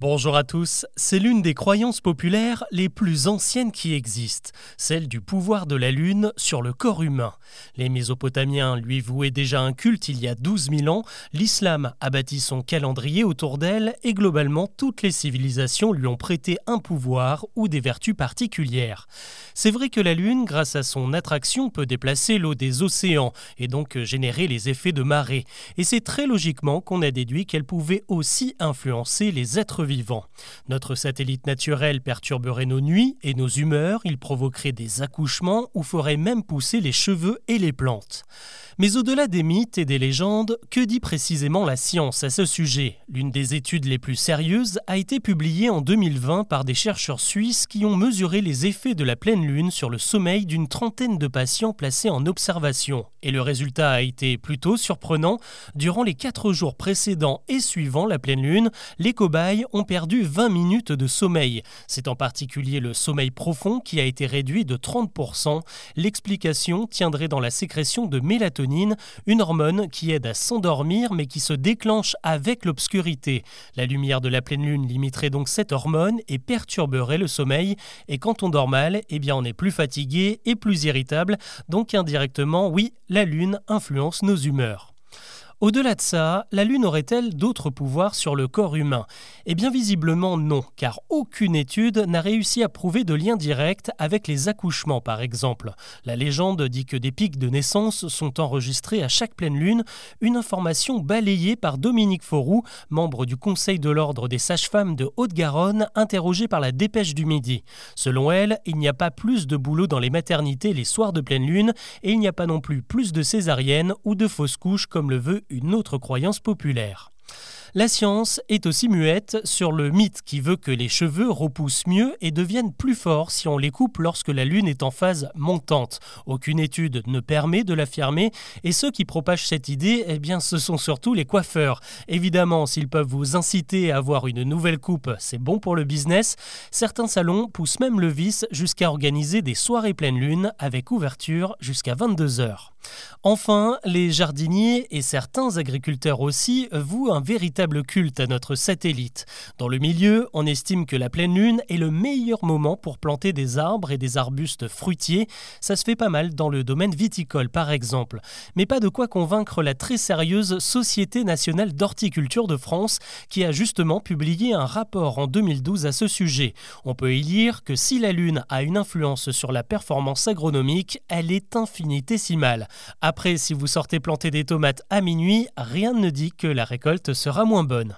Bonjour à tous, c'est l'une des croyances populaires les plus anciennes qui existent, celle du pouvoir de la Lune sur le corps humain. Les Mésopotamiens lui vouaient déjà un culte il y a 12 000 ans, l'islam a bâti son calendrier autour d'elle et globalement toutes les civilisations lui ont prêté un pouvoir ou des vertus particulières. C'est vrai que la Lune, grâce à son attraction, peut déplacer l'eau des océans et donc générer les effets de marée. Et c'est très logiquement qu'on a déduit qu'elle pouvait aussi influencer les êtres vivants notre satellite naturel perturberait nos nuits et nos humeurs, il provoquerait des accouchements ou ferait même pousser les cheveux et les plantes. Mais au-delà des mythes et des légendes, que dit précisément la science à ce sujet? L'une des études les plus sérieuses a été publiée en 2020 par des chercheurs suisses qui ont mesuré les effets de la pleine lune sur le sommeil d'une trentaine de patients placés en observation. Et le résultat a été plutôt surprenant. Durant les quatre jours précédents et suivants la pleine lune, les cobayes ont perdu 20 minutes de sommeil. C'est en particulier le sommeil profond qui a été réduit de 30%. L'explication tiendrait dans la sécrétion de mélatonine, une hormone qui aide à s'endormir mais qui se déclenche avec l'obscurité. La lumière de la pleine lune limiterait donc cette hormone et perturberait le sommeil. Et quand on dort mal, eh bien on est plus fatigué et plus irritable. Donc indirectement, oui, la lune influence nos humeurs. Au-delà de ça, la Lune aurait-elle d'autres pouvoirs sur le corps humain? Eh bien visiblement non, car aucune étude n'a réussi à prouver de lien direct avec les accouchements par exemple. La légende dit que des pics de naissance sont enregistrés à chaque pleine lune, une information balayée par Dominique Fauroux, membre du Conseil de l'Ordre des sages-femmes de Haute-Garonne, interrogée par la Dépêche du Midi. Selon elle, il n'y a pas plus de boulot dans les maternités les soirs de pleine lune et il n'y a pas non plus plus de césariennes ou de fausses couches comme le veut une autre croyance populaire. La science est aussi muette sur le mythe qui veut que les cheveux repoussent mieux et deviennent plus forts si on les coupe lorsque la Lune est en phase montante. Aucune étude ne permet de l'affirmer et ceux qui propagent cette idée, eh bien, ce sont surtout les coiffeurs. Évidemment, s'ils peuvent vous inciter à avoir une nouvelle coupe, c'est bon pour le business. Certains salons poussent même le vice jusqu'à organiser des soirées pleine lune avec ouverture jusqu'à 22 heures. Enfin, les jardiniers et certains agriculteurs aussi vouent un véritable culte à notre satellite. Dans le milieu, on estime que la pleine lune est le meilleur moment pour planter des arbres et des arbustes fruitiers. Ça se fait pas mal dans le domaine viticole par exemple. Mais pas de quoi convaincre la très sérieuse Société nationale d'horticulture de France qui a justement publié un rapport en 2012 à ce sujet. On peut y lire que si la lune a une influence sur la performance agronomique, elle est infinitésimale. Après, si vous sortez planter des tomates à minuit, rien ne dit que la récolte sera moins bonne.